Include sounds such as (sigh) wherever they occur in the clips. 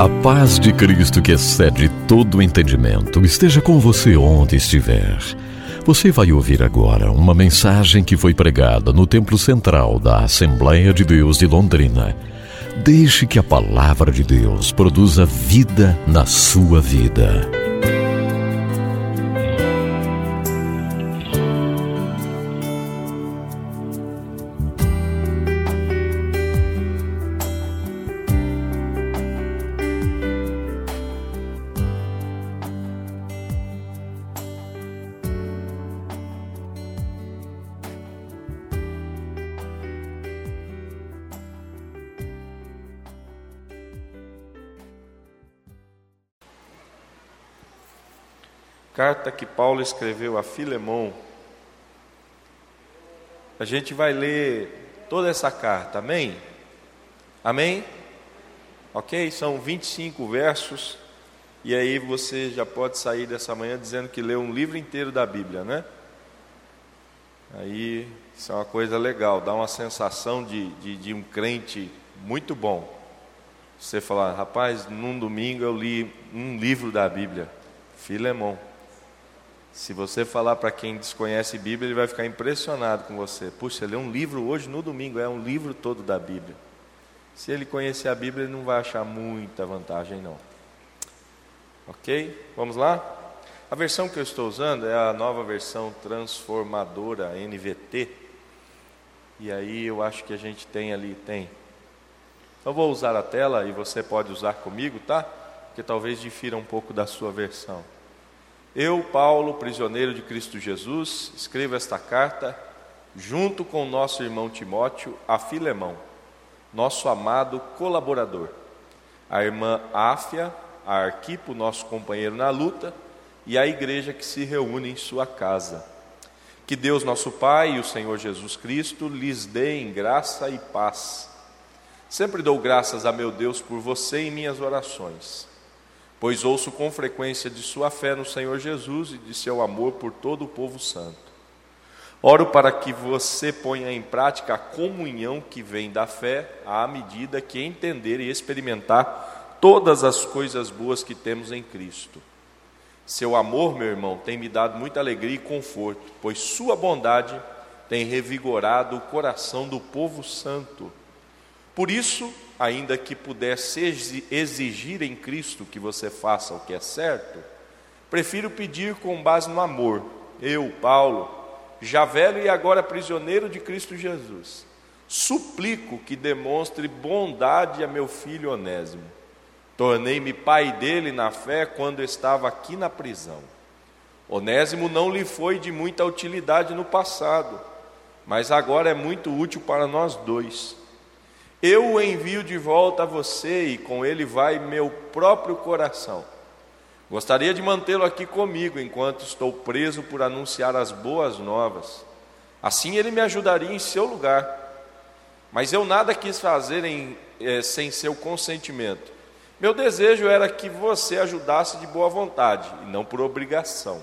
A paz de Cristo que excede todo o entendimento esteja com você onde estiver. Você vai ouvir agora uma mensagem que foi pregada no Templo Central da Assembleia de Deus de Londrina. Deixe que a palavra de Deus produza vida na sua vida. Carta que Paulo escreveu a Filemão. A gente vai ler toda essa carta, amém? Amém? Ok? São 25 versos, e aí você já pode sair dessa manhã dizendo que leu um livro inteiro da Bíblia, né? Aí isso é uma coisa legal, dá uma sensação de, de, de um crente muito bom. Você falar, rapaz, num domingo eu li um livro da Bíblia, Filemão. Se você falar para quem desconhece Bíblia, ele vai ficar impressionado com você. Puxa, lê um livro hoje no domingo, é um livro todo da Bíblia. Se ele conhecer a Bíblia, ele não vai achar muita vantagem, não. Ok? Vamos lá? A versão que eu estou usando é a nova versão transformadora NVT. E aí eu acho que a gente tem ali, tem. Então vou usar a tela e você pode usar comigo, tá? Porque talvez difira um pouco da sua versão. Eu, Paulo, prisioneiro de Cristo Jesus, escrevo esta carta junto com o nosso irmão Timóteo a Filemão, nosso amado colaborador, a irmã Áfia, a Arquipo, nosso companheiro na luta, e a igreja que se reúne em sua casa. Que Deus, nosso Pai e o Senhor Jesus Cristo lhes deem graça e paz. Sempre dou graças a meu Deus por você em minhas orações pois ouço com frequência de sua fé no Senhor Jesus e de seu amor por todo o povo santo. Oro para que você ponha em prática a comunhão que vem da fé, à medida que entender e experimentar todas as coisas boas que temos em Cristo. Seu amor, meu irmão, tem me dado muita alegria e conforto, pois sua bondade tem revigorado o coração do povo santo. Por isso, ainda que pudesse exigir em Cristo que você faça o que é certo, prefiro pedir com base no amor. Eu, Paulo, já velho e agora prisioneiro de Cristo Jesus, suplico que demonstre bondade a meu filho Onésimo. Tornei-me pai dele na fé quando estava aqui na prisão. Onésimo não lhe foi de muita utilidade no passado, mas agora é muito útil para nós dois. Eu o envio de volta a você e com ele vai meu próprio coração. Gostaria de mantê-lo aqui comigo enquanto estou preso por anunciar as boas novas. Assim ele me ajudaria em seu lugar. Mas eu nada quis fazer em, eh, sem seu consentimento. Meu desejo era que você ajudasse de boa vontade e não por obrigação.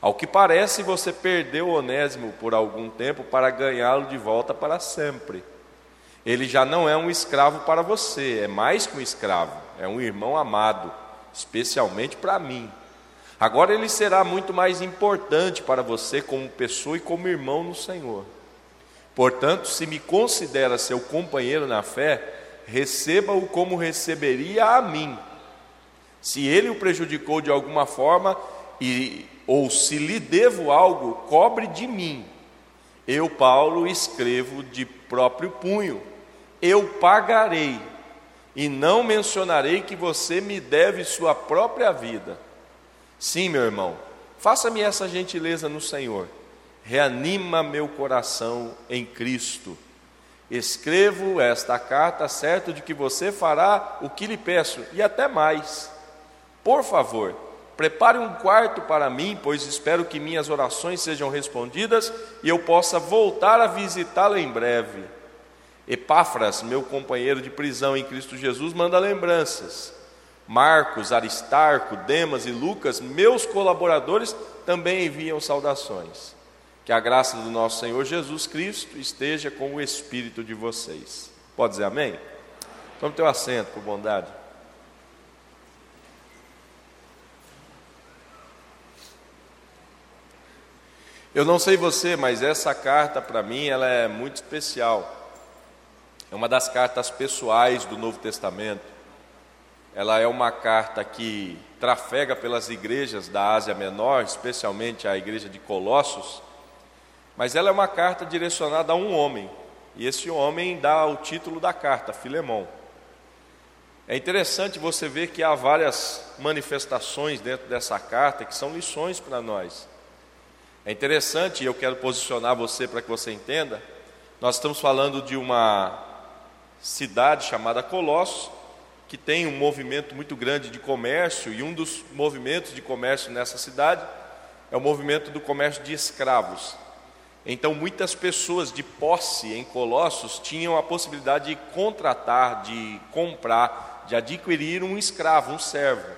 Ao que parece, você perdeu Onésimo por algum tempo para ganhá-lo de volta para sempre. Ele já não é um escravo para você, é mais que um escravo, é um irmão amado, especialmente para mim. Agora ele será muito mais importante para você como pessoa e como irmão no Senhor. Portanto, se me considera seu companheiro na fé, receba-o como receberia a mim. Se ele o prejudicou de alguma forma e ou se lhe devo algo, cobre de mim. Eu, Paulo, escrevo de próprio punho eu pagarei, e não mencionarei que você me deve sua própria vida. Sim, meu irmão, faça-me essa gentileza no Senhor, reanima meu coração em Cristo. Escrevo esta carta certo de que você fará o que lhe peço, e até mais. Por favor, prepare um quarto para mim, pois espero que minhas orações sejam respondidas e eu possa voltar a visitá-lo em breve. Epáfras, meu companheiro de prisão em Cristo Jesus, manda lembranças. Marcos, Aristarco, Demas e Lucas, meus colaboradores, também enviam saudações. Que a graça do nosso Senhor Jesus Cristo esteja com o espírito de vocês. pode dizer amém? Ter um assento, por bondade. Eu não sei você, mas essa carta para mim ela é muito especial. É uma das cartas pessoais do Novo Testamento. Ela é uma carta que trafega pelas igrejas da Ásia Menor, especialmente a igreja de Colossos, mas ela é uma carta direcionada a um homem, e esse homem dá o título da carta, Filemão. É interessante você ver que há várias manifestações dentro dessa carta que são lições para nós. É interessante, e eu quero posicionar você para que você entenda. Nós estamos falando de uma cidade chamada Colossos, que tem um movimento muito grande de comércio, e um dos movimentos de comércio nessa cidade é o movimento do comércio de escravos. Então, muitas pessoas de posse em Colossos tinham a possibilidade de contratar, de comprar, de adquirir um escravo, um servo.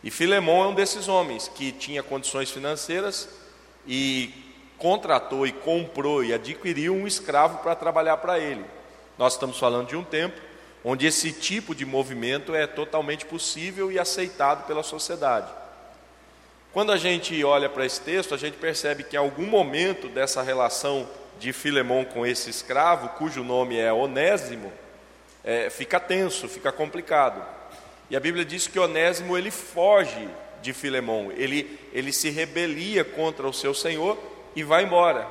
E Filemão é um desses homens que tinha condições financeiras e contratou e comprou e adquiriu um escravo para trabalhar para ele. Nós estamos falando de um tempo onde esse tipo de movimento é totalmente possível e aceitado pela sociedade. Quando a gente olha para esse texto, a gente percebe que em algum momento dessa relação de Filemão com esse escravo, cujo nome é Onésimo, é, fica tenso, fica complicado. E a Bíblia diz que Onésimo ele foge de Filemão, ele, ele se rebelia contra o seu senhor e vai embora.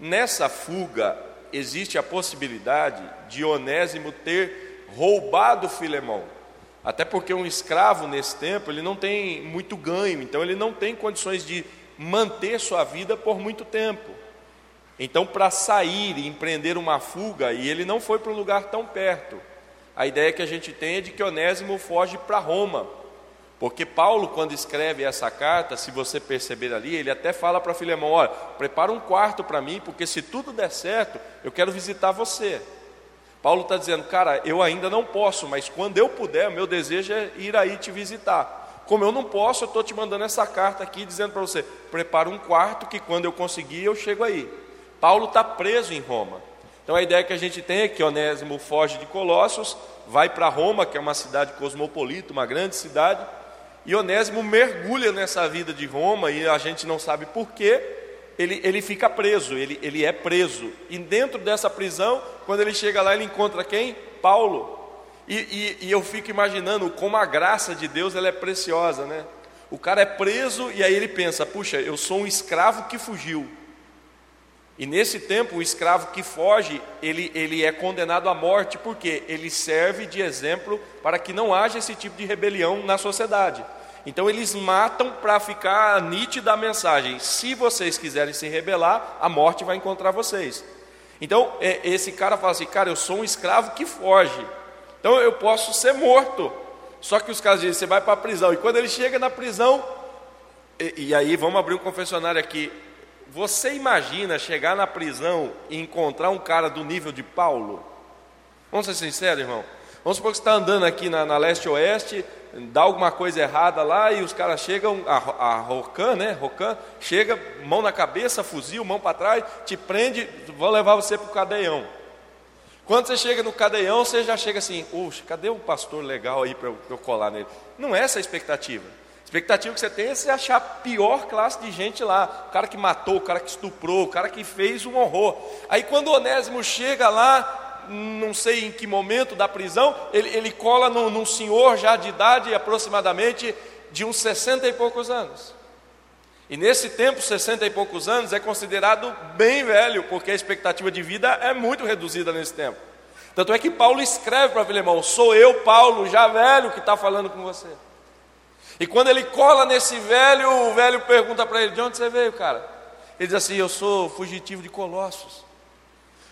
Nessa fuga, existe a possibilidade de Onésimo ter roubado Filemão. Até porque um escravo nesse tempo, ele não tem muito ganho, então ele não tem condições de manter sua vida por muito tempo. Então, para sair e empreender uma fuga, e ele não foi para um lugar tão perto, a ideia que a gente tem é de que Onésimo foge para Roma. Porque Paulo, quando escreve essa carta, se você perceber ali, ele até fala para Filemão: olha, prepara um quarto para mim, porque se tudo der certo, eu quero visitar você. Paulo está dizendo, cara, eu ainda não posso, mas quando eu puder, meu desejo é ir aí te visitar. Como eu não posso, eu estou te mandando essa carta aqui dizendo para você: prepara um quarto que quando eu conseguir, eu chego aí. Paulo está preso em Roma. Então a ideia que a gente tem é que Onésimo foge de Colossos, vai para Roma, que é uma cidade cosmopolita, uma grande cidade e Onésimo mergulha nessa vida de Roma e a gente não sabe porquê, ele, ele fica preso, ele, ele é preso. E dentro dessa prisão, quando ele chega lá, ele encontra quem? Paulo. E, e, e eu fico imaginando como a graça de Deus ela é preciosa, né? O cara é preso e aí ele pensa: puxa, eu sou um escravo que fugiu. E nesse tempo, o escravo que foge, ele, ele é condenado à morte, porque ele serve de exemplo para que não haja esse tipo de rebelião na sociedade. Então eles matam para ficar nítida a mensagem: se vocês quiserem se rebelar, a morte vai encontrar vocês. Então é, esse cara fala assim: cara, eu sou um escravo que foge, então eu posso ser morto. Só que os caras dizem: você vai para a prisão. E quando ele chega na prisão, e, e aí vamos abrir um confessionário aqui. Você imagina chegar na prisão e encontrar um cara do nível de Paulo? Vamos ser sinceros, irmão. Vamos supor que você está andando aqui na, na leste-oeste, dá alguma coisa errada lá e os caras chegam, a, a Rocan, né? Rocan, chega, mão na cabeça, fuzil, mão para trás, te prende, vão levar você para o cadeião. Quando você chega no cadeião, você já chega assim, puxa, cadê um pastor legal aí para eu, eu colar nele? Não é essa a expectativa expectativa que você tem é você achar a pior classe de gente lá. O cara que matou, o cara que estuprou, o cara que fez um horror. Aí quando o Onésimo chega lá, não sei em que momento da prisão, ele, ele cola num, num senhor já de idade aproximadamente de uns 60 e poucos anos. E nesse tempo, 60 e poucos anos, é considerado bem velho, porque a expectativa de vida é muito reduzida nesse tempo. Tanto é que Paulo escreve para Filemão: Sou eu, Paulo, já velho, que está falando com você. E quando ele cola nesse velho, o velho pergunta para ele: De onde você veio, cara? Ele diz assim: Eu sou fugitivo de Colossos.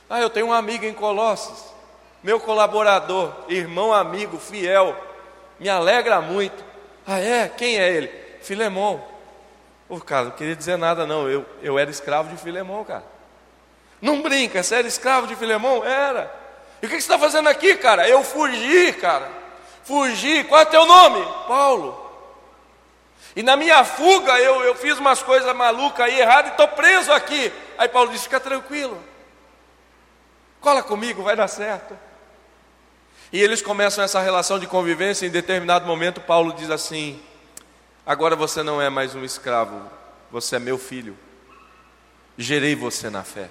Ah, eu tenho um amigo em Colossos, meu colaborador, irmão, amigo, fiel, me alegra muito. Ah, é? Quem é ele? Filemão. Ô, cara, não queria dizer nada, não. Eu, eu era escravo de Filemão, cara. Não brinca, você era escravo de Filemão? Era. E o que você está fazendo aqui, cara? Eu fugi, cara. Fugi. Qual é teu nome? Paulo. E na minha fuga eu, eu fiz umas coisas malucas aí, erradas, e estou preso aqui. Aí Paulo disse: fica tranquilo. Cola comigo, vai dar certo. E eles começam essa relação de convivência. Em determinado momento, Paulo diz assim: Agora você não é mais um escravo, você é meu filho. Gerei você na fé.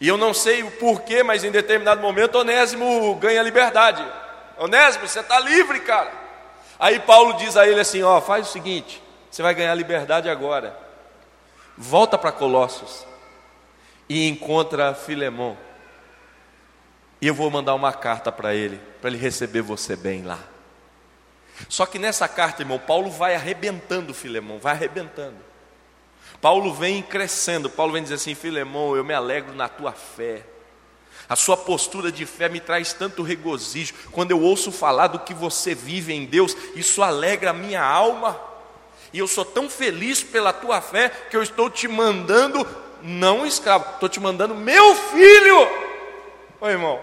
E eu não sei o porquê, mas em determinado momento Onésimo ganha liberdade. Onésimo, você está livre, cara. Aí Paulo diz a ele assim: Ó, faz o seguinte, você vai ganhar liberdade agora. Volta para Colossos e encontra Filemão. E eu vou mandar uma carta para ele, para ele receber você bem lá. Só que nessa carta, irmão, Paulo vai arrebentando Filemão, vai arrebentando. Paulo vem crescendo, Paulo vem dizer assim: Filemão, eu me alegro na tua fé. A sua postura de fé me traz tanto regozijo. Quando eu ouço falar do que você vive em Deus, isso alegra a minha alma. E eu sou tão feliz pela tua fé que eu estou te mandando, não escravo, estou te mandando meu filho. Ô irmão,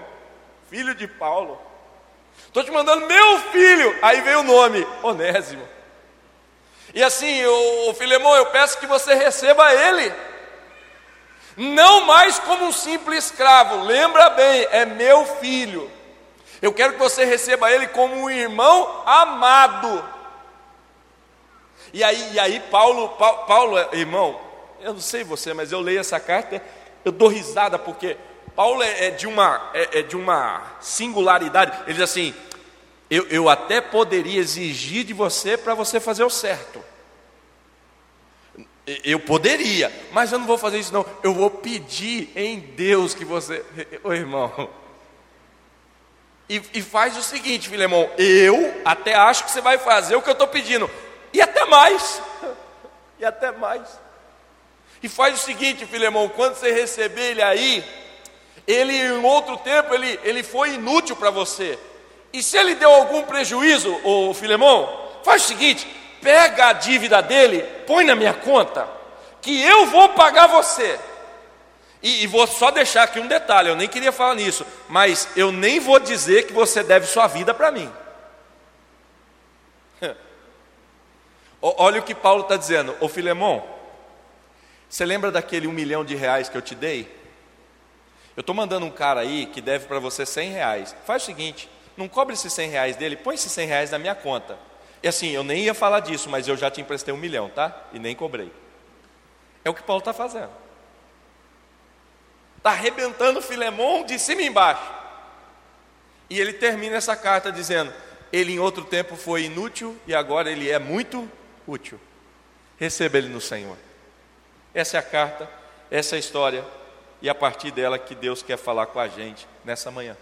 filho de Paulo. Estou te mandando meu filho. Aí veio o nome, Onésimo. E assim, o Filemão, eu peço que você receba ele. Não mais como um simples escravo, lembra bem, é meu filho. Eu quero que você receba ele como um irmão amado. E aí, e aí Paulo, Paulo, Paulo, irmão, eu não sei você, mas eu leio essa carta, eu dou risada, porque Paulo é, é de, uma, é, é, de uma singularidade. Ele diz assim: eu, eu até poderia exigir de você para você fazer o certo. Eu poderia, mas eu não vou fazer isso não. Eu vou pedir em Deus que você, (laughs) ô irmão. E, e faz o seguinte, Filemão, eu até acho que você vai fazer o que eu estou pedindo, e até mais, (laughs) e até mais. E faz o seguinte, Filemão, quando você receber ele aí, ele em outro tempo ele, ele foi inútil para você. E se ele deu algum prejuízo, o Filemão, faz o seguinte: pega a dívida dele, põe na minha conta, que eu vou pagar você. E, e, vou só deixar aqui um detalhe: eu nem queria falar nisso, mas eu nem vou dizer que você deve sua vida para mim. (laughs) Olha o que Paulo está dizendo, ô Filemão, você lembra daquele um milhão de reais que eu te dei? Eu estou mandando um cara aí que deve para você cem reais. Faz o seguinte, não cobre esses 100 reais dele, põe esses 100 reais na minha conta. E assim, eu nem ia falar disso, mas eu já te emprestei um milhão, tá? E nem cobrei. É o que Paulo está fazendo. Está arrebentando Filemão de cima e embaixo. E ele termina essa carta dizendo: Ele em outro tempo foi inútil e agora ele é muito útil. Receba ele no Senhor. Essa é a carta, essa é a história, e a partir dela que Deus quer falar com a gente nessa manhã.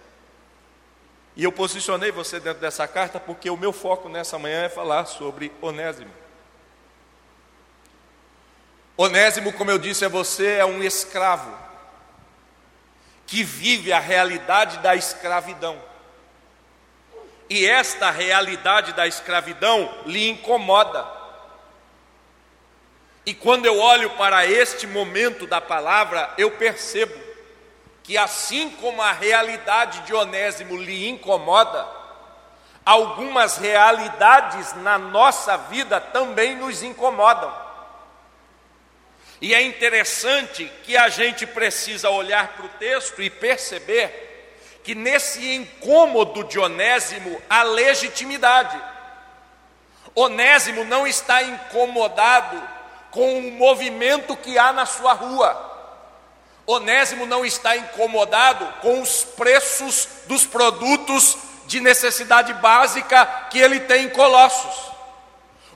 E eu posicionei você dentro dessa carta porque o meu foco nessa manhã é falar sobre Onésimo. Onésimo, como eu disse a você, é um escravo que vive a realidade da escravidão. E esta realidade da escravidão lhe incomoda. E quando eu olho para este momento da palavra, eu percebo que assim como a realidade de Onésimo lhe incomoda, algumas realidades na nossa vida também nos incomodam. E é interessante que a gente precisa olhar para o texto e perceber que nesse incômodo de Onésimo há legitimidade. Onésimo não está incomodado com o movimento que há na sua rua. Onésimo não está incomodado com os preços dos produtos de necessidade básica que ele tem em Colossos.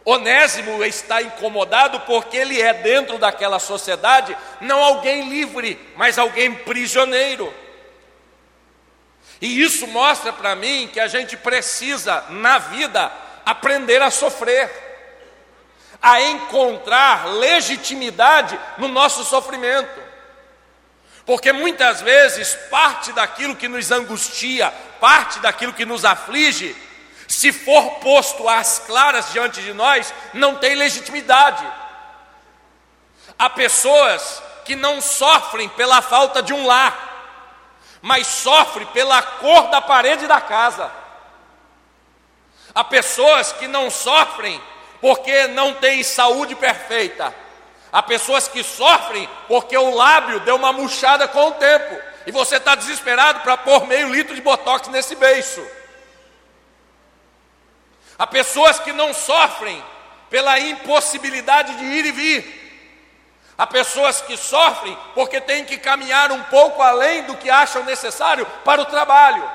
Onésimo está incomodado porque ele é dentro daquela sociedade não alguém livre, mas alguém prisioneiro. E isso mostra para mim que a gente precisa na vida aprender a sofrer, a encontrar legitimidade no nosso sofrimento. Porque muitas vezes parte daquilo que nos angustia, parte daquilo que nos aflige, se for posto às claras diante de nós, não tem legitimidade. Há pessoas que não sofrem pela falta de um lar, mas sofrem pela cor da parede da casa. Há pessoas que não sofrem porque não têm saúde perfeita, Há pessoas que sofrem porque o lábio deu uma murchada com o tempo. E você está desesperado para pôr meio litro de botox nesse beiço. Há pessoas que não sofrem pela impossibilidade de ir e vir. Há pessoas que sofrem porque têm que caminhar um pouco além do que acham necessário para o trabalho.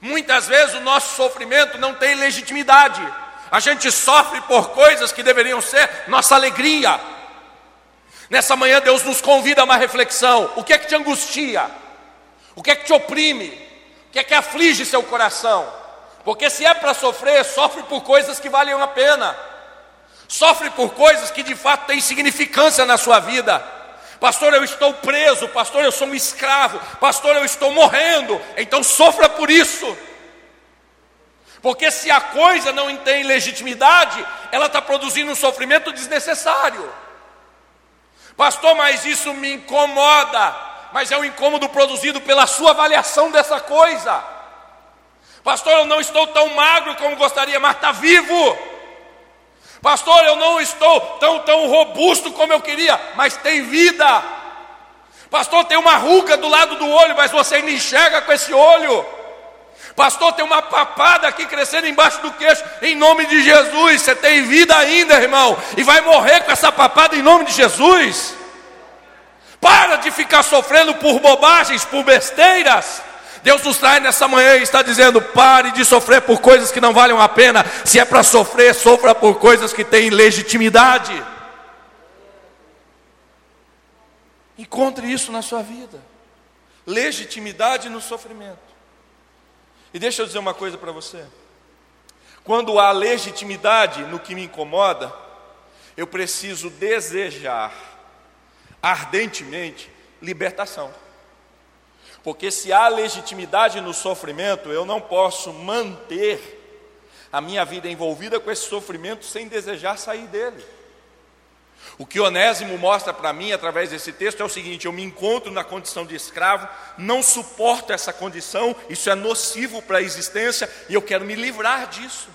Muitas vezes o nosso sofrimento não tem legitimidade. A gente sofre por coisas que deveriam ser nossa alegria. Nessa manhã Deus nos convida a uma reflexão. O que é que te angustia? O que é que te oprime? O que é que aflige seu coração? Porque se é para sofrer, sofre por coisas que valem a pena. Sofre por coisas que de fato têm significância na sua vida. Pastor, eu estou preso. Pastor, eu sou um escravo. Pastor, eu estou morrendo. Então sofra por isso. Porque se a coisa não tem legitimidade, ela está produzindo um sofrimento desnecessário. Pastor, mas isso me incomoda. Mas é um incômodo produzido pela sua avaliação dessa coisa. Pastor, eu não estou tão magro como gostaria, mas está vivo. Pastor, eu não estou tão, tão robusto como eu queria, mas tem vida. Pastor, tem uma ruga do lado do olho, mas você ainda enxerga com esse olho. Pastor, tem uma papada aqui crescendo embaixo do queixo, em nome de Jesus. Você tem vida ainda, irmão, e vai morrer com essa papada em nome de Jesus. Para de ficar sofrendo por bobagens, por besteiras. Deus nos traz nessa manhã e está dizendo: pare de sofrer por coisas que não valem a pena. Se é para sofrer, sofra por coisas que têm legitimidade. Encontre isso na sua vida. Legitimidade no sofrimento. E deixa eu dizer uma coisa para você. Quando há legitimidade no que me incomoda, eu preciso desejar ardentemente libertação. Porque se há legitimidade no sofrimento, eu não posso manter a minha vida envolvida com esse sofrimento sem desejar sair dele. O que Onésimo mostra para mim através desse texto é o seguinte: eu me encontro na condição de escravo, não suporto essa condição, isso é nocivo para a existência e eu quero me livrar disso.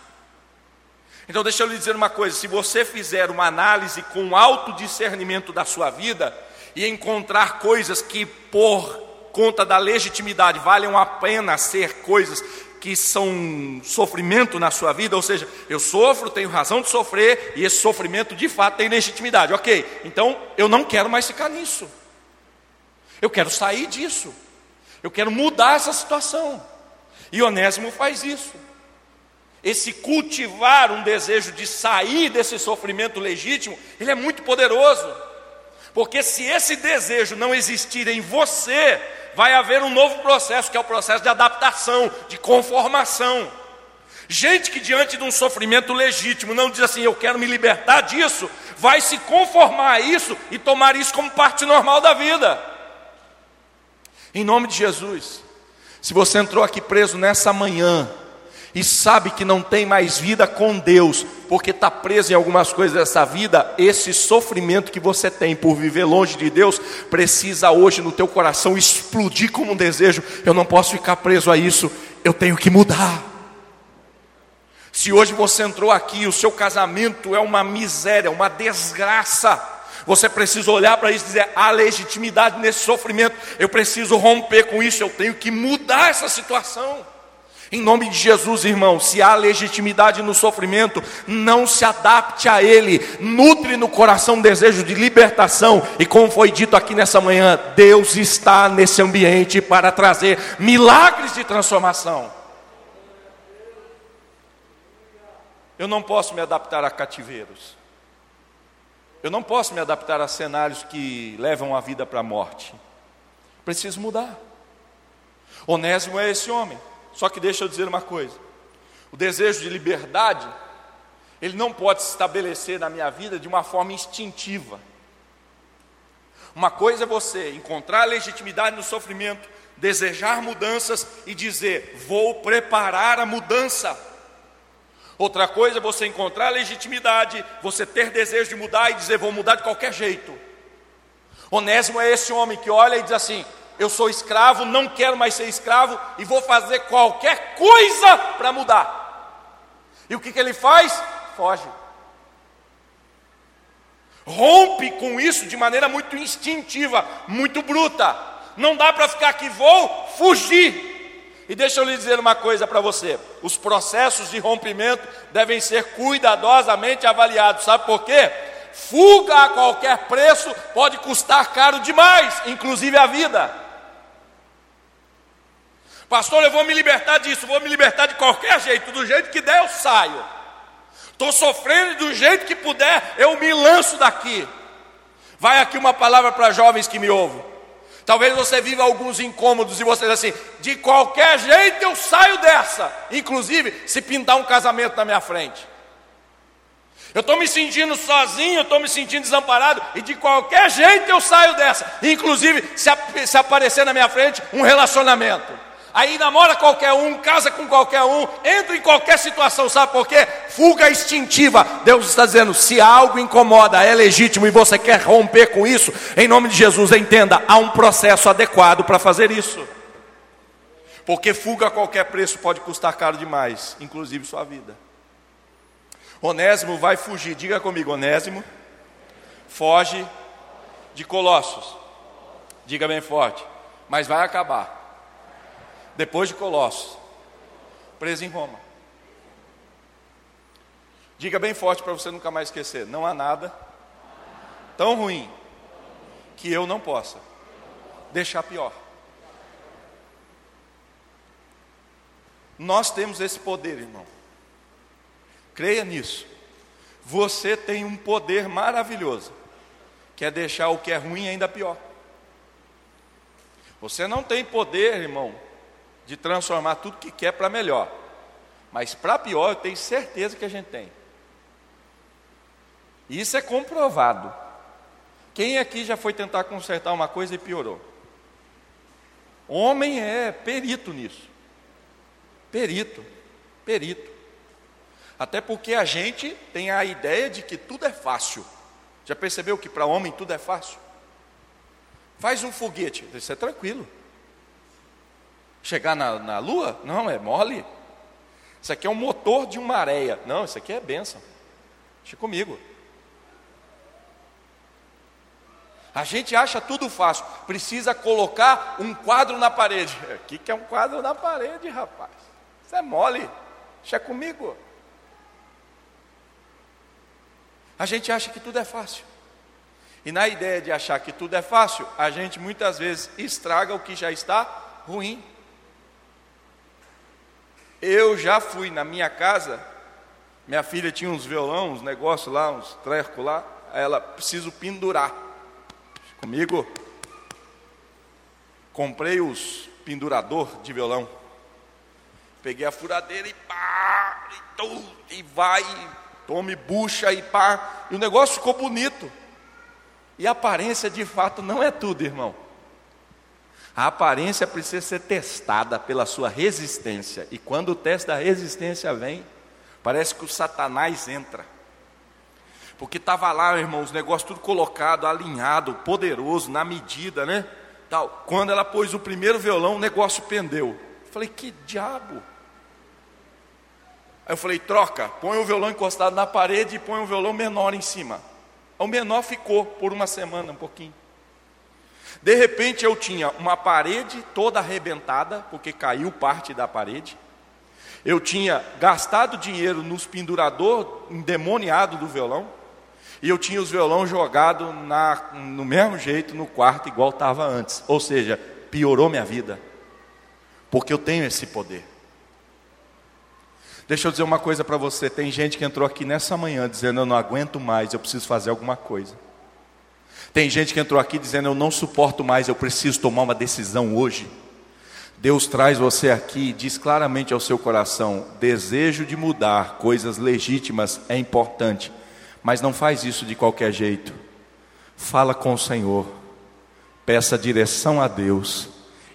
Então, deixa eu lhe dizer uma coisa: se você fizer uma análise com alto discernimento da sua vida e encontrar coisas que, por conta da legitimidade, valem a pena ser coisas que são sofrimento na sua vida, ou seja, eu sofro, tenho razão de sofrer, e esse sofrimento de fato tem legitimidade. Ok, então eu não quero mais ficar nisso. Eu quero sair disso. Eu quero mudar essa situação. E Onésimo faz isso. Esse cultivar um desejo de sair desse sofrimento legítimo, ele é muito poderoso. Porque se esse desejo não existir em você, vai haver um novo processo, que é o processo de adaptação, de conformação. Gente que diante de um sofrimento legítimo não diz assim, eu quero me libertar disso, vai se conformar a isso e tomar isso como parte normal da vida. Em nome de Jesus, se você entrou aqui preso nessa manhã, e sabe que não tem mais vida com Deus, porque está preso em algumas coisas dessa vida, esse sofrimento que você tem por viver longe de Deus, precisa hoje no teu coração explodir como um desejo. Eu não posso ficar preso a isso, eu tenho que mudar. Se hoje você entrou aqui, o seu casamento é uma miséria, uma desgraça, você precisa olhar para isso e dizer: há legitimidade nesse sofrimento, eu preciso romper com isso, eu tenho que mudar essa situação. Em nome de Jesus, irmão, se há legitimidade no sofrimento, não se adapte a ele, nutre no coração desejo de libertação, e como foi dito aqui nessa manhã, Deus está nesse ambiente para trazer milagres de transformação. Eu não posso me adaptar a cativeiros, eu não posso me adaptar a cenários que levam a vida para a morte, preciso mudar. Onésimo é esse homem. Só que deixa eu dizer uma coisa: o desejo de liberdade, ele não pode se estabelecer na minha vida de uma forma instintiva. Uma coisa é você encontrar legitimidade no sofrimento, desejar mudanças e dizer, vou preparar a mudança. Outra coisa é você encontrar legitimidade, você ter desejo de mudar e dizer, vou mudar de qualquer jeito. Onésimo é esse homem que olha e diz assim: eu sou escravo, não quero mais ser escravo e vou fazer qualquer coisa para mudar. E o que, que ele faz? Foge. Rompe com isso de maneira muito instintiva, muito bruta. Não dá para ficar aqui, vou fugir. E deixa eu lhe dizer uma coisa para você: os processos de rompimento devem ser cuidadosamente avaliados. Sabe por quê? Fuga a qualquer preço pode custar caro demais, inclusive a vida. Pastor, eu vou me libertar disso, vou me libertar de qualquer jeito, do jeito que der eu saio. Estou sofrendo do jeito que puder eu me lanço daqui. Vai aqui uma palavra para jovens que me ouvem. Talvez você viva alguns incômodos e você diz assim: de qualquer jeito eu saio dessa, inclusive se pintar um casamento na minha frente. Eu estou me sentindo sozinho, eu estou me sentindo desamparado, e de qualquer jeito eu saio dessa, inclusive se, se aparecer na minha frente um relacionamento. Aí namora qualquer um, casa com qualquer um, entra em qualquer situação, sabe por quê? Fuga instintiva. Deus está dizendo: se algo incomoda, é legítimo e você quer romper com isso, em nome de Jesus, entenda, há um processo adequado para fazer isso. Porque fuga a qualquer preço pode custar caro demais, inclusive sua vida. Onésimo vai fugir, diga comigo, Onésimo foge de Colossos. Diga bem forte, mas vai acabar depois de Colossos, preso em Roma. Diga bem forte para você nunca mais esquecer: não há nada tão ruim que eu não possa deixar pior. Nós temos esse poder, irmão. Creia nisso. Você tem um poder maravilhoso, que é deixar o que é ruim ainda pior. Você não tem poder, irmão, de transformar tudo que quer para melhor. Mas para pior, eu tenho certeza que a gente tem. Isso é comprovado. Quem aqui já foi tentar consertar uma coisa e piorou? Homem é perito nisso. Perito, perito. Até porque a gente tem a ideia de que tudo é fácil. Já percebeu que para homem tudo é fácil? Faz um foguete, isso é tranquilo. Chegar na, na lua? Não, é mole. Isso aqui é um motor de uma areia. Não, isso aqui é bênção. Deixa comigo. A gente acha tudo fácil. Precisa colocar um quadro na parede. (laughs) O que, que é um quadro na parede, rapaz? Isso é mole. Deixa comigo. A gente acha que tudo é fácil. E na ideia de achar que tudo é fácil, a gente muitas vezes estraga o que já está ruim. Eu já fui na minha casa, minha filha tinha uns violão, uns negócios lá, uns trecos lá, ela preciso pendurar. Comigo? Comprei os pendurador de violão. Peguei a furadeira e pá, e, tum, e vai, tome bucha e pá. E o negócio ficou bonito. E a aparência de fato não é tudo, irmão. A aparência precisa ser testada pela sua resistência. E quando o teste da resistência vem, parece que o Satanás entra. Porque estava lá, irmão, os negócios tudo colocado, alinhado, poderoso, na medida, né? Tal. Quando ela pôs o primeiro violão, o negócio pendeu. Eu falei, que diabo? Aí eu falei, troca, põe o violão encostado na parede e põe um violão menor em cima. O menor ficou por uma semana, um pouquinho. De repente eu tinha uma parede toda arrebentada, porque caiu parte da parede. Eu tinha gastado dinheiro nos pendurador endemoniado do violão. E eu tinha os violão jogado na, no mesmo jeito no quarto, igual estava antes. Ou seja, piorou minha vida. Porque eu tenho esse poder. Deixa eu dizer uma coisa para você: tem gente que entrou aqui nessa manhã dizendo: Eu não aguento mais, eu preciso fazer alguma coisa. Tem gente que entrou aqui dizendo: Eu não suporto mais, eu preciso tomar uma decisão hoje. Deus traz você aqui e diz claramente ao seu coração: desejo de mudar coisas legítimas é importante, mas não faz isso de qualquer jeito. Fala com o Senhor, peça direção a Deus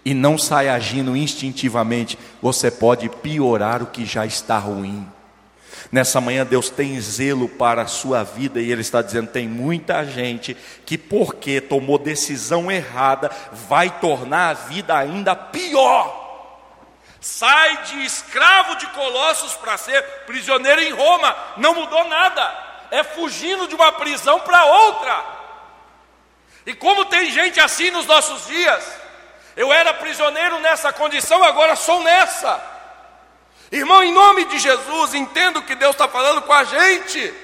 e não saia agindo instintivamente, você pode piorar o que já está ruim. Nessa manhã Deus tem zelo para a sua vida e Ele está dizendo: tem muita gente que, porque tomou decisão errada, vai tornar a vida ainda pior. Sai de escravo de Colossos para ser prisioneiro em Roma, não mudou nada. é fugindo de uma prisão para outra. E como tem gente assim nos nossos dias, eu era prisioneiro nessa condição, agora sou nessa. Irmão, em nome de Jesus, entendo que Deus está falando com a gente.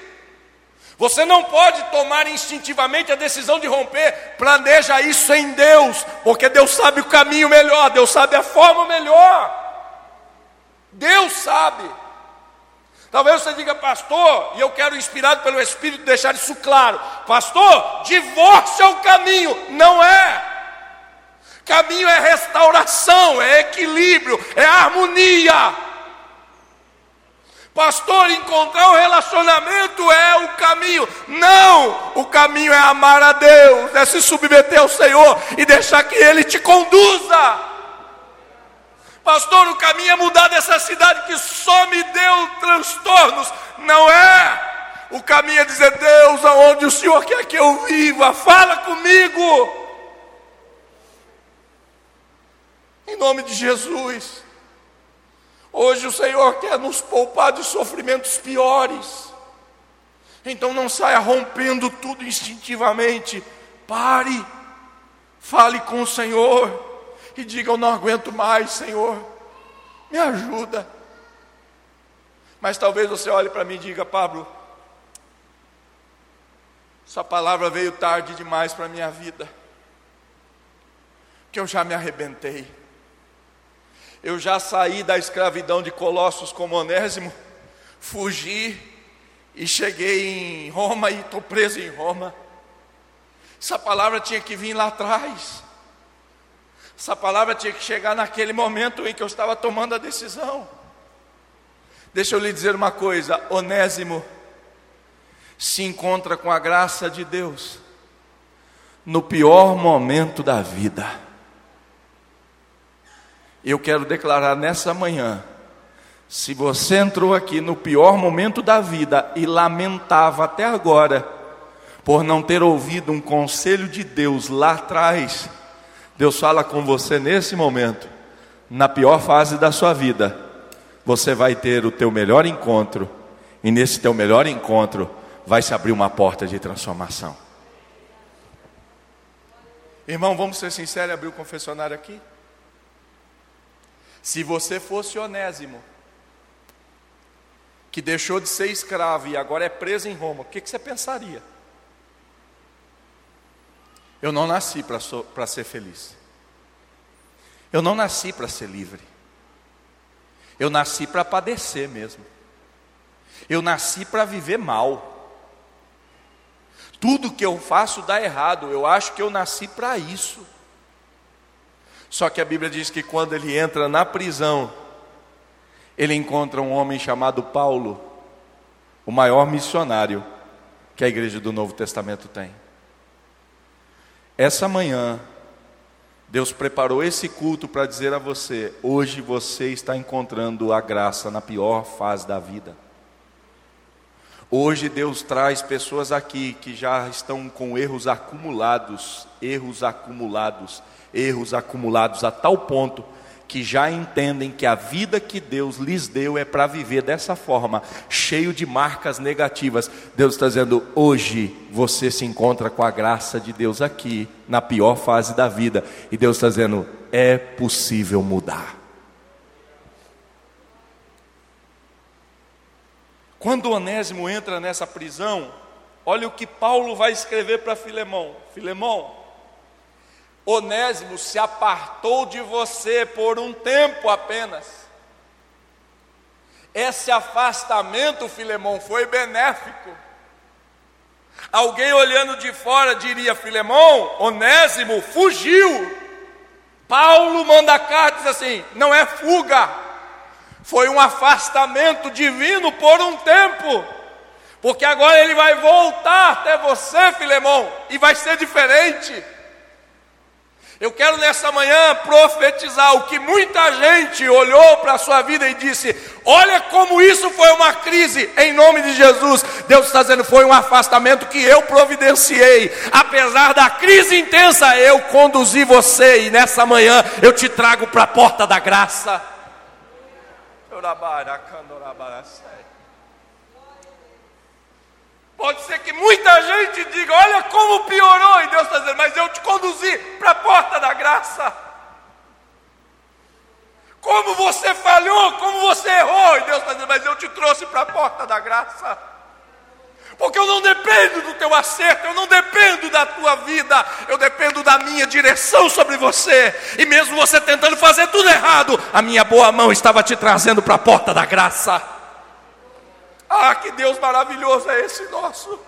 Você não pode tomar instintivamente a decisão de romper, planeja isso em Deus, porque Deus sabe o caminho melhor, Deus sabe a forma melhor. Deus sabe. Talvez você diga, pastor, e eu quero, inspirado pelo Espírito, deixar isso claro: pastor, divórcio é o caminho, não é. Caminho é restauração, é equilíbrio, é harmonia. Pastor, encontrar o um relacionamento é o caminho. Não! O caminho é amar a Deus, é se submeter ao Senhor e deixar que Ele te conduza. Pastor, o caminho é mudar dessa cidade que só me deu transtornos. Não é. O caminho é dizer, Deus, aonde o Senhor quer que eu viva, fala comigo. Em nome de Jesus. Hoje o Senhor quer nos poupar de sofrimentos piores. Então não saia rompendo tudo instintivamente. Pare, fale com o Senhor e diga: Eu não aguento mais, Senhor, me ajuda. Mas talvez você olhe para mim e diga: Pablo, essa palavra veio tarde demais para a minha vida, que eu já me arrebentei. Eu já saí da escravidão de Colossos como Onésimo, fugi e cheguei em Roma e estou preso em Roma. Essa palavra tinha que vir lá atrás. Essa palavra tinha que chegar naquele momento em que eu estava tomando a decisão. Deixa eu lhe dizer uma coisa: Onésimo se encontra com a graça de Deus no pior momento da vida. Eu quero declarar nessa manhã: se você entrou aqui no pior momento da vida e lamentava até agora, por não ter ouvido um conselho de Deus lá atrás, Deus fala com você nesse momento, na pior fase da sua vida, você vai ter o teu melhor encontro, e nesse teu melhor encontro vai se abrir uma porta de transformação. Irmão, vamos ser sinceros e abrir o confessionário aqui? Se você fosse onésimo, que deixou de ser escravo e agora é preso em Roma, o que, que você pensaria? Eu não nasci para ser feliz. Eu não nasci para ser livre. Eu nasci para padecer mesmo. Eu nasci para viver mal. Tudo que eu faço dá errado. Eu acho que eu nasci para isso. Só que a Bíblia diz que quando ele entra na prisão, ele encontra um homem chamado Paulo, o maior missionário que a igreja do Novo Testamento tem. Essa manhã, Deus preparou esse culto para dizer a você: hoje você está encontrando a graça na pior fase da vida. Hoje Deus traz pessoas aqui que já estão com erros acumulados, erros acumulados, erros acumulados a tal ponto que já entendem que a vida que Deus lhes deu é para viver dessa forma, cheio de marcas negativas. Deus está dizendo: hoje você se encontra com a graça de Deus aqui, na pior fase da vida, e Deus está dizendo: é possível mudar. Quando Onésimo entra nessa prisão, olha o que Paulo vai escrever para Filemão: Filemão, Onésimo se apartou de você por um tempo apenas. Esse afastamento, Filemão, foi benéfico. Alguém olhando de fora diria: Filemão, Onésimo fugiu. Paulo manda carta diz assim: não é fuga, foi um afastamento divino por um tempo, porque agora ele vai voltar até você, Filemão, e vai ser diferente. Eu quero nessa manhã profetizar o que muita gente olhou para a sua vida e disse: Olha como isso foi uma crise, em nome de Jesus. Deus está dizendo: Foi um afastamento que eu providenciei. Apesar da crise intensa, eu conduzi você, e nessa manhã eu te trago para a porta da graça. Pode ser que muita gente diga: Olha como piorou, e Deus está dizendo, mas eu te conduzi para a porta da graça. Como você falhou, como você errou, e Deus está dizendo, mas eu te trouxe para a porta da graça. Porque eu não dependo do teu acerto, eu não dependo da tua vida, eu dependo da minha direção sobre você. E mesmo você tentando fazer tudo errado, a minha boa mão estava te trazendo para a porta da graça. Ah, que Deus maravilhoso é esse nosso.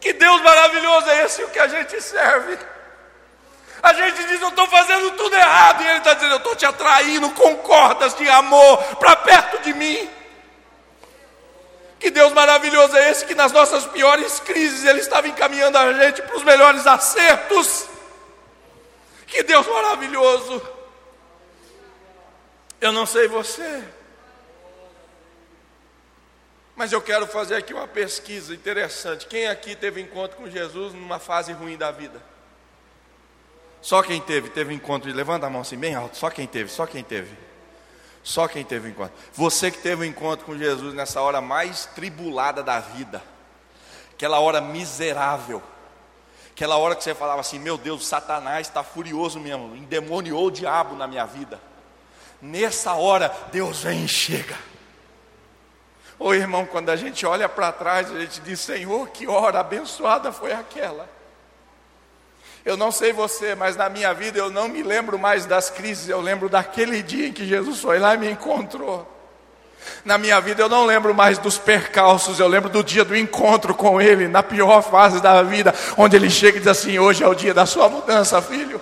Que Deus maravilhoso é esse o que a gente serve. A gente diz, eu estou fazendo tudo errado, e Ele está dizendo, eu estou te atraindo com cordas de amor para perto de mim. Que Deus maravilhoso é esse que nas nossas piores crises Ele estava encaminhando a gente para os melhores acertos. Que Deus maravilhoso. Eu não sei você, mas eu quero fazer aqui uma pesquisa interessante. Quem aqui teve encontro com Jesus numa fase ruim da vida? Só quem teve, teve encontro. Levanta a mão assim, bem alto. Só quem teve, só quem teve. Só quem teve encontro. Você que teve um encontro com Jesus nessa hora mais tribulada da vida, aquela hora miserável, aquela hora que você falava assim: Meu Deus, Satanás está furioso mesmo, endemoniou o diabo na minha vida. Nessa hora, Deus vem e chega. Ô irmão, quando a gente olha para trás, a gente diz: Senhor, que hora abençoada foi aquela. Eu não sei você, mas na minha vida eu não me lembro mais das crises, eu lembro daquele dia em que Jesus foi lá e me encontrou. Na minha vida eu não lembro mais dos percalços, eu lembro do dia do encontro com Ele, na pior fase da vida, onde Ele chega e diz assim: Hoje é o dia da sua mudança, filho.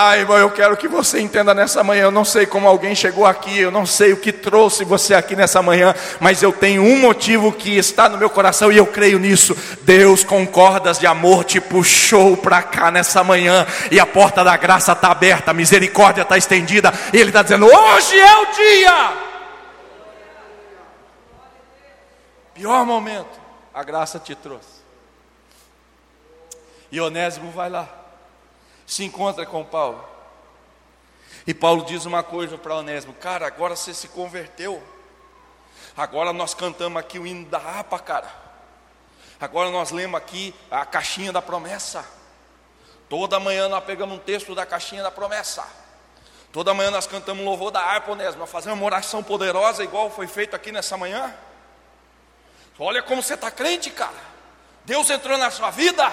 Ah, irmão, eu quero que você entenda nessa manhã. Eu não sei como alguém chegou aqui, eu não sei o que trouxe você aqui nessa manhã, mas eu tenho um motivo que está no meu coração e eu creio nisso. Deus, com cordas de amor, te puxou para cá nessa manhã e a porta da graça está aberta, a misericórdia está estendida. E Ele está dizendo: Hoje é o dia. Pior momento, a graça te trouxe. E Onésimo vai lá se encontra com Paulo. E Paulo diz uma coisa para Onésimo: Cara, agora você se converteu. Agora nós cantamos aqui o hino da harpa, cara. Agora nós lemos aqui a caixinha da promessa. Toda manhã nós pegamos um texto da caixinha da promessa. Toda manhã nós cantamos louvor da harpa, Onésimo. Nós fazemos uma oração poderosa, igual foi feito aqui nessa manhã. Olha como você está crente, cara. Deus entrou na sua vida.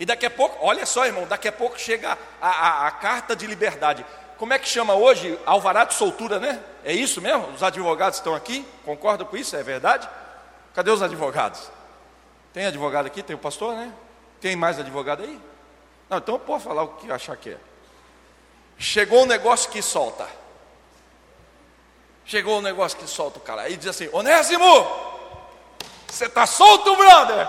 E daqui a pouco, olha só, irmão, daqui a pouco chega a, a, a carta de liberdade. Como é que chama hoje? Alvará de soltura, né? É isso mesmo? Os advogados estão aqui? Concordam com isso? É verdade? Cadê os advogados? Tem advogado aqui? Tem o pastor, né? Tem mais advogado aí? Não, então pode falar o que achar que é. Chegou um negócio que solta. Chegou um negócio que solta o cara. Aí diz assim: Onésimo, você está solto, brother?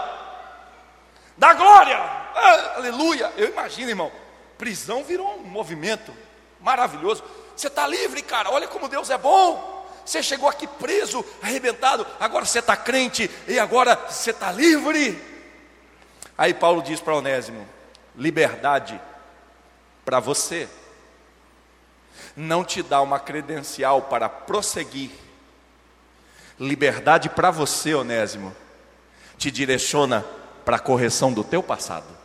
Da glória. Ah, aleluia. Eu imagino, irmão, prisão virou um movimento maravilhoso. Você está livre, cara. Olha como Deus é bom. Você chegou aqui preso, arrebentado, agora você está crente e agora você está livre. Aí Paulo diz para Onésimo: liberdade para você não te dá uma credencial para prosseguir. Liberdade para você, Onésimo, te direciona para a correção do teu passado.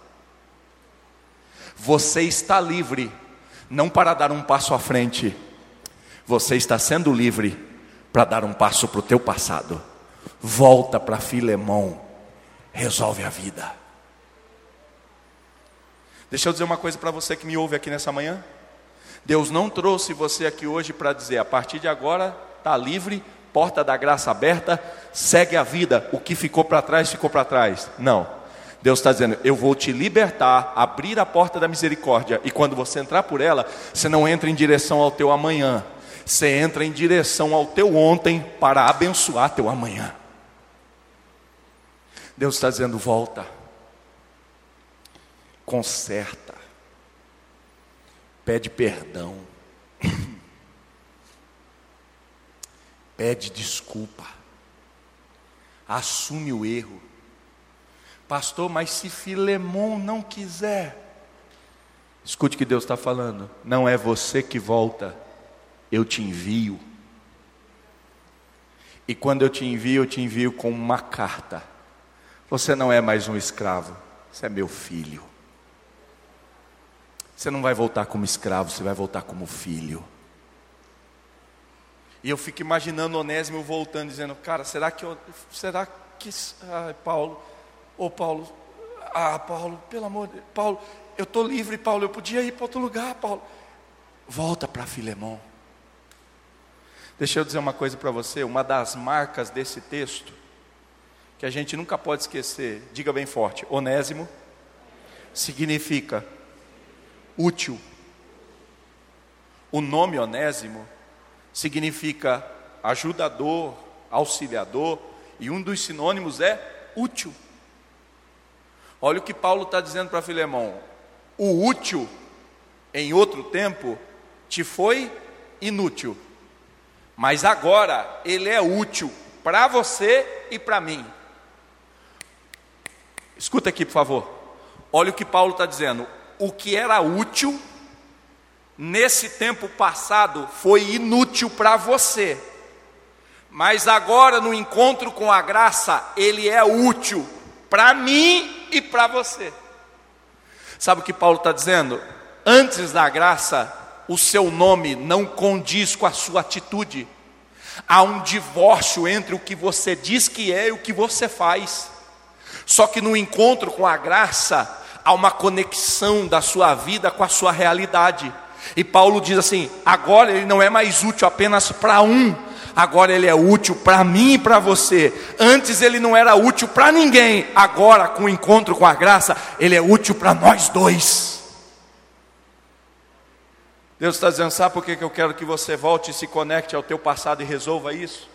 Você está livre, não para dar um passo à frente, você está sendo livre para dar um passo para o teu passado. Volta para Filemão, resolve a vida. Deixa eu dizer uma coisa para você que me ouve aqui nessa manhã. Deus não trouxe você aqui hoje para dizer, a partir de agora está livre, porta da graça aberta, segue a vida, o que ficou para trás, ficou para trás. Não. Deus está dizendo: Eu vou te libertar, abrir a porta da misericórdia, e quando você entrar por ela, você não entra em direção ao teu amanhã, você entra em direção ao teu ontem para abençoar teu amanhã. Deus está dizendo: volta, conserta, pede perdão, pede desculpa, assume o erro. Pastor, mas se Filemão não quiser, escute o que Deus está falando. Não é você que volta, eu te envio. E quando eu te envio, eu te envio com uma carta. Você não é mais um escravo, você é meu filho. Você não vai voltar como escravo, você vai voltar como filho. E eu fico imaginando Onésimo voltando, dizendo: Cara, será que eu, será que. Ai, Paulo, ô Paulo, ah, Paulo, pelo amor de Deus, Paulo, eu estou livre, Paulo, eu podia ir para outro lugar, Paulo. Volta para Filemão. Deixa eu dizer uma coisa para você, uma das marcas desse texto, que a gente nunca pode esquecer, diga bem forte: Onésimo significa útil. O nome Onésimo significa ajudador, auxiliador, e um dos sinônimos é útil. Olha o que Paulo está dizendo para Filemão: o útil, em outro tempo, te foi inútil mas agora ele é útil para você e para mim. Escuta aqui, por favor. Olha o que Paulo está dizendo. O que era útil nesse tempo passado foi inútil para você, mas agora no encontro com a graça, ele é útil para mim e para você. Sabe o que Paulo está dizendo? Antes da graça, o seu nome não condiz com a sua atitude. Há um divórcio entre o que você diz que é e o que você faz. Só que no encontro com a graça, há uma conexão da sua vida com a sua realidade. E Paulo diz assim: agora ele não é mais útil apenas para um, agora ele é útil para mim e para você. Antes ele não era útil para ninguém, agora com o encontro com a graça, ele é útil para nós dois. Deus está dizendo: sabe por que eu quero que você volte e se conecte ao teu passado e resolva isso?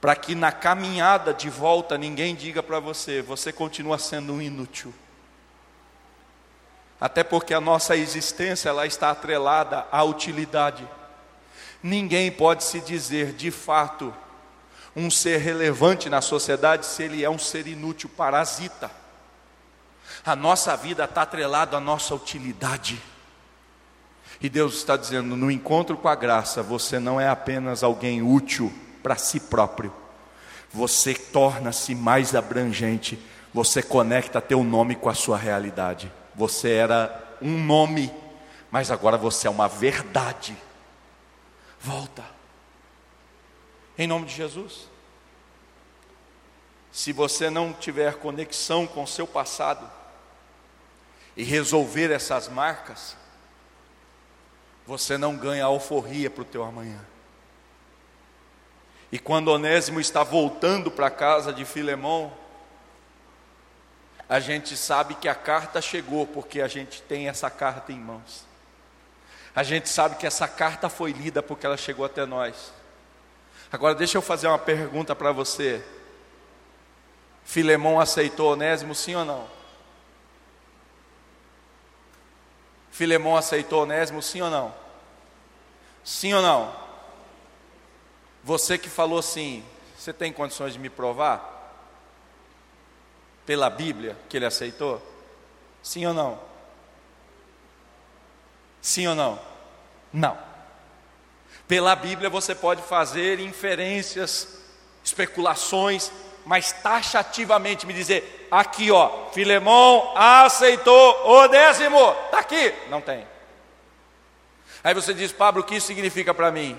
Para que na caminhada de volta ninguém diga para você, você continua sendo um inútil. Até porque a nossa existência ela está atrelada à utilidade. Ninguém pode se dizer de fato um ser relevante na sociedade se ele é um ser inútil, parasita. A nossa vida está atrelada à nossa utilidade. E Deus está dizendo: no encontro com a graça, você não é apenas alguém útil para si próprio, você torna-se mais abrangente, você conecta teu nome com a sua realidade. Você era um nome, mas agora você é uma verdade. Volta, em nome de Jesus. Se você não tiver conexão com o seu passado e resolver essas marcas, você não ganha alforria para o teu amanhã. E quando Onésimo está voltando para a casa de Filemão, a gente sabe que a carta chegou porque a gente tem essa carta em mãos. A gente sabe que essa carta foi lida porque ela chegou até nós. Agora deixa eu fazer uma pergunta para você. Filemão aceitou Onésimo, sim ou não? Filemão aceitou Onésimo, sim ou não? Sim ou não? Você que falou assim, você tem condições de me provar? Pela Bíblia que ele aceitou? Sim ou não? Sim ou não? Não. Pela Bíblia você pode fazer inferências, especulações, mas taxativamente me dizer, aqui ó, Filemão aceitou o décimo, está aqui. Não tem. Aí você diz, Pablo, o que isso significa para mim?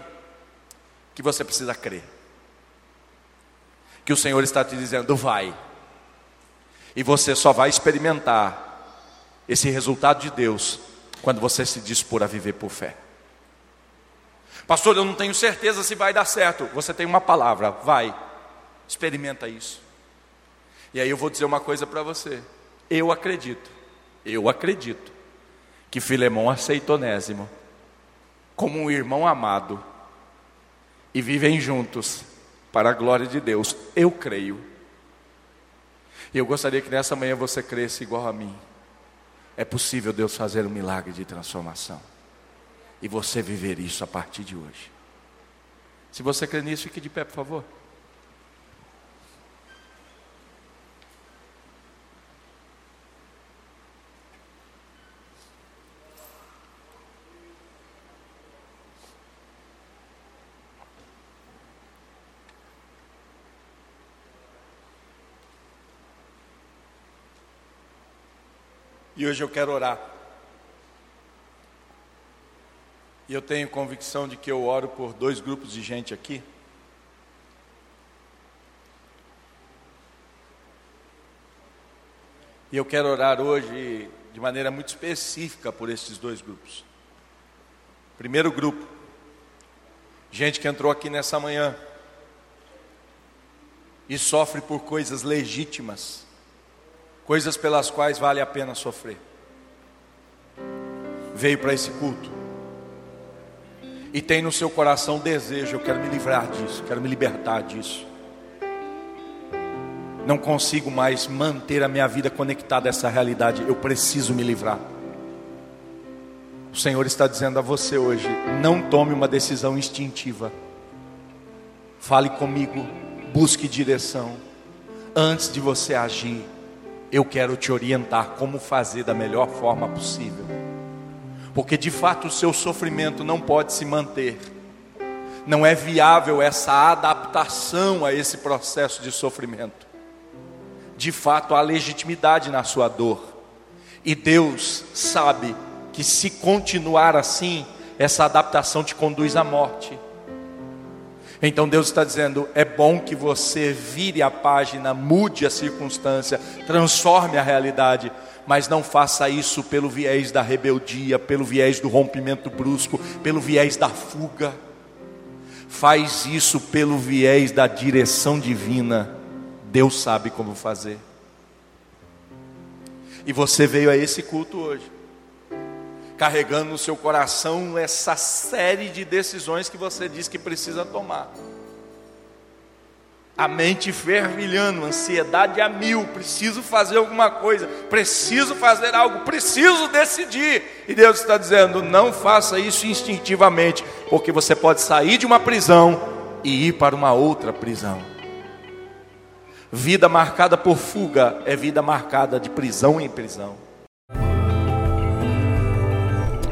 Que você precisa crer. Que o Senhor está te dizendo, vai. E você só vai experimentar esse resultado de Deus quando você se dispor a viver por fé. Pastor, eu não tenho certeza se vai dar certo. Você tem uma palavra, vai. Experimenta isso. E aí eu vou dizer uma coisa para você. Eu acredito, eu acredito que Filemão aceitou Onésimo como um irmão amado e vivem juntos para a glória de Deus. Eu creio. E eu gostaria que nessa manhã você cresça igual a mim. É possível Deus fazer um milagre de transformação. E você viver isso a partir de hoje. Se você crê nisso, fique de pé, por favor. E hoje eu quero orar. E eu tenho convicção de que eu oro por dois grupos de gente aqui. E eu quero orar hoje de maneira muito específica por esses dois grupos. Primeiro grupo, gente que entrou aqui nessa manhã e sofre por coisas legítimas, coisas pelas quais vale a pena sofrer. Veio para esse culto e tem no seu coração desejo: eu quero me livrar disso, quero me libertar disso não consigo mais manter a minha vida conectada a essa realidade, eu preciso me livrar. O Senhor está dizendo a você hoje: não tome uma decisão instintiva, fale comigo, busque direção, antes de você agir, eu quero te orientar como fazer da melhor forma possível, porque de fato o seu sofrimento não pode se manter, não é viável essa adaptação a esse processo de sofrimento de fato há legitimidade na sua dor. E Deus sabe que se continuar assim, essa adaptação te conduz à morte. Então Deus está dizendo: é bom que você vire a página, mude a circunstância, transforme a realidade, mas não faça isso pelo viés da rebeldia, pelo viés do rompimento brusco, pelo viés da fuga. Faz isso pelo viés da direção divina Deus sabe como fazer. E você veio a esse culto hoje, carregando no seu coração essa série de decisões que você diz que precisa tomar. A mente fervilhando, ansiedade a mil, preciso fazer alguma coisa, preciso fazer algo, preciso decidir. E Deus está dizendo: não faça isso instintivamente, porque você pode sair de uma prisão e ir para uma outra prisão. Vida marcada por fuga é vida marcada de prisão em prisão.